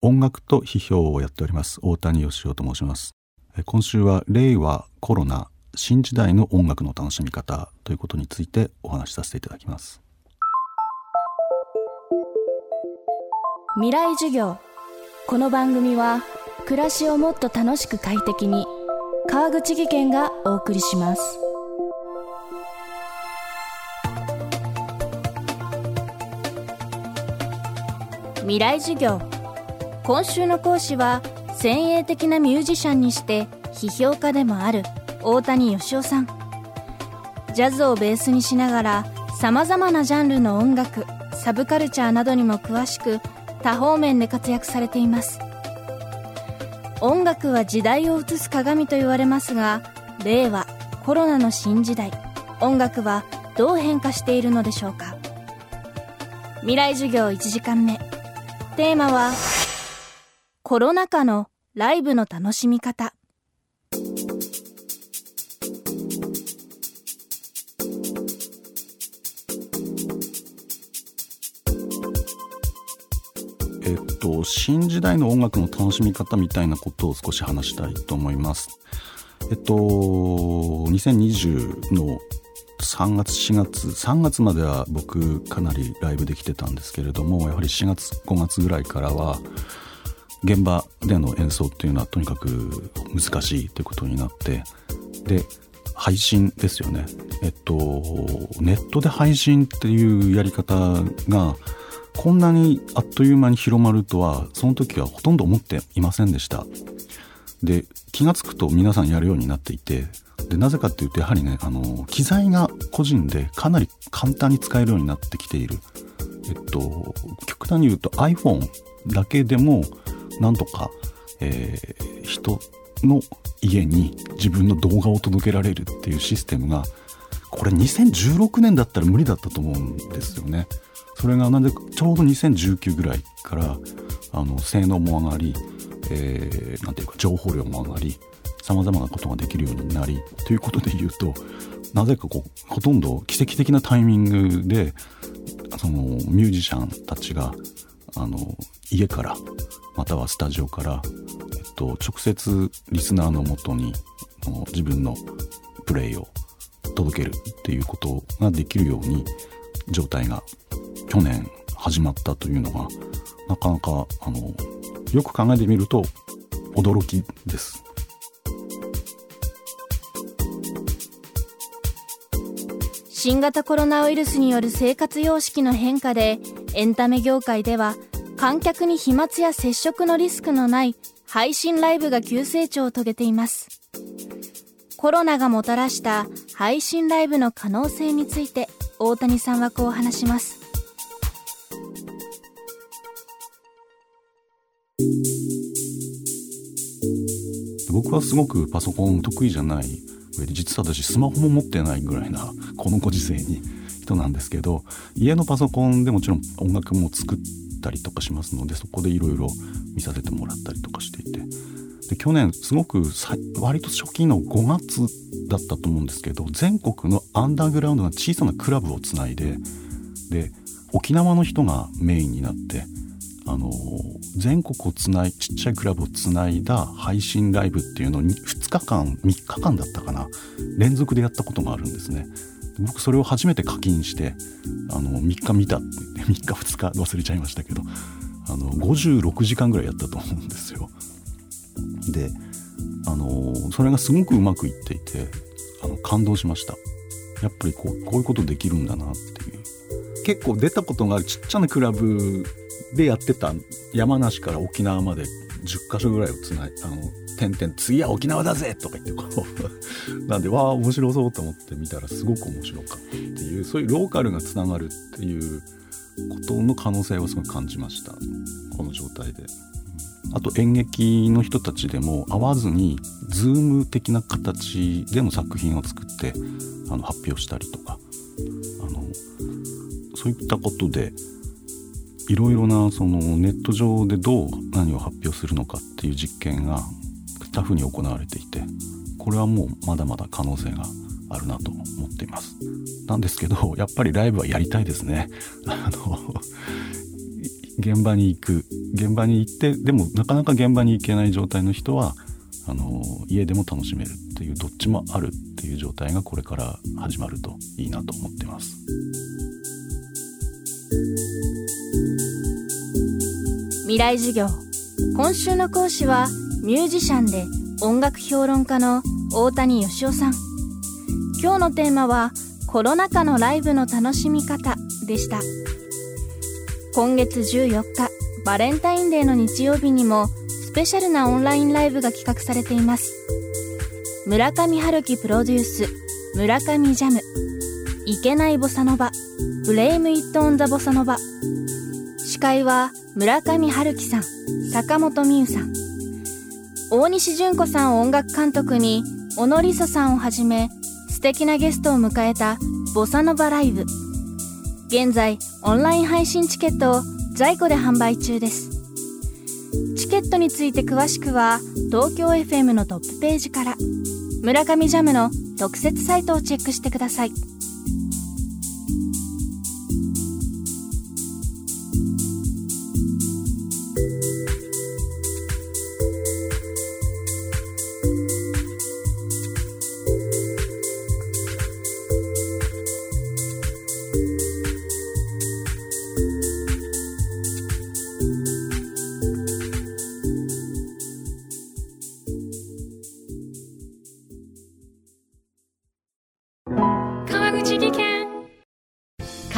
音楽と批評をやっております。大谷義雄と申します。今週は令和コロナ新時代の音楽の楽しみ方ということについてお話しさせていただきます。未来授業。この番組は暮らしをもっと楽しく快適に川口義賢がお送りします。未来授業。今週の講師は先鋭的なミュージシャンにして批評家でもある大谷義雄さん。ジャズをベースにしながらさまざまなジャンルの音楽サブカルチャーなどにも詳しく多方面で活躍されています。音楽は時代を映す鏡と言われますが令和コロナの新時代。音楽はどう変化しているのでしょうか。未来授業1時間目。テーマはコロナ禍のライブの楽しみ方。えっと新時代の音楽の楽しみ方みたいなことを少し話したいと思います。えっと2020の3月4月3月までは僕かなりライブできてたんですけれどもやはり4月5月ぐらいからは現場での演奏っていうのはとにかく難しいということになってで配信ですよね。えっとネットで配信っていうやり方がこんなにあっという間に広まるとはその時はほとんど思っていませんでした。で気が付くと皆さんやるようになっていてでなぜかっていうとやはりねあの機材が個人でかなり簡単に使えるようになってきている。えっと極端に言うと iPhone だけでもなんとか、えー、人の家に自分の動画を届けられるっていうシステムがこれ2016年だったら無理だったと思うんですよね。それがなんでちょうど2019ぐらいからあの性能も上がり、えー、なんていうか情報量も上がりさまざまなことができるようになりということで言うとなぜかこうほとんど奇跡的なタイミングでそのミュージシャンたちがあの家からまたはスタジオから、えっと、直接リスナーのもとに自分のプレイを届けるっていうことができるように状態が去年始まったというのがなかなかあのよく考えてみると驚きです。新型コロナウイルスによる生活様式の変化でエンタメ業界では観客に飛沫や接触のリスクのない配信ライブが急成長を遂げています。コロナがもたらした配信ライブの可能性について大谷さんはこう話します。僕はすごくパソコン得意じゃない上で実は私スマホも持ってないぐらいなこのご時世に人なんですけど家のパソコンでもちろん音楽も作ったりとかしますのでそこでいろいろ見させてもらったりとかしていて。で去年すごく割と初期の5月だったと思うんですけど全国のアンダーグラウンドな小さなクラブをつないでで沖縄の人がメインになってあの全国をつないちっちゃいクラブをつないだ配信ライブっていうのを2日間3日間だったかな連続でやったことがあるんですね。僕それを初めて課金してあの3日見たって3 日2日忘れちゃいましたけどあの56時間ぐらいやったと思うんですよ。であのそれがすごくうまくいっていてあの感動しました。やっぱりこうこういうことできるんだなっていう。結構出たことがあるちっちゃなクラブでやってた山梨から沖縄まで10か所ぐらいをつないあの点々次は沖縄だぜとか言ってこう なんでわあ面白そうと思って見たらすごく面白かったっていうそういうローカルがつながるっていうことの可能性をすごく感じましたこの状態で。あと演劇の人たちでも会わずにズーム的な形での作品を作ってあの発表したりとかあのそういったことでいろいろなそのネット上でどう何を発表するのかっていう実験がタフに行われていてこれはもうまだまだ可能性があるなと思っています。なんですけどやっぱりライブはやりたいですね。あの現場に行く。現場に行ってでもなかなか現場に行けない状態の人はあの家でも楽しめるっていうどっちもあるっていう状態がこれから始まるといいなと思ってます。未来授業今週の講師はミュージシャンで音楽評論家の大谷義夫さん。今日のテーマはコロナ禍のライブの楽しみ方でした。今月14日バレンタインデーの日曜日にもスペシャルなオンラインライブが企画されています。村上春樹プロデュース村上ジャム。いけないボサノバ。ブレイムイットオンザボサノバ。司会は村上春樹さん坂本美優さん。大西純子さんを音楽監督に小野梨沙さんをはじめ素敵なゲストを迎えたボサノバライブ。現在オンライン配信チケットを在庫で販売中です。チケットについて詳しくは東京 FM のトップページから。村上ジャムの特設サイトをチェックしてください。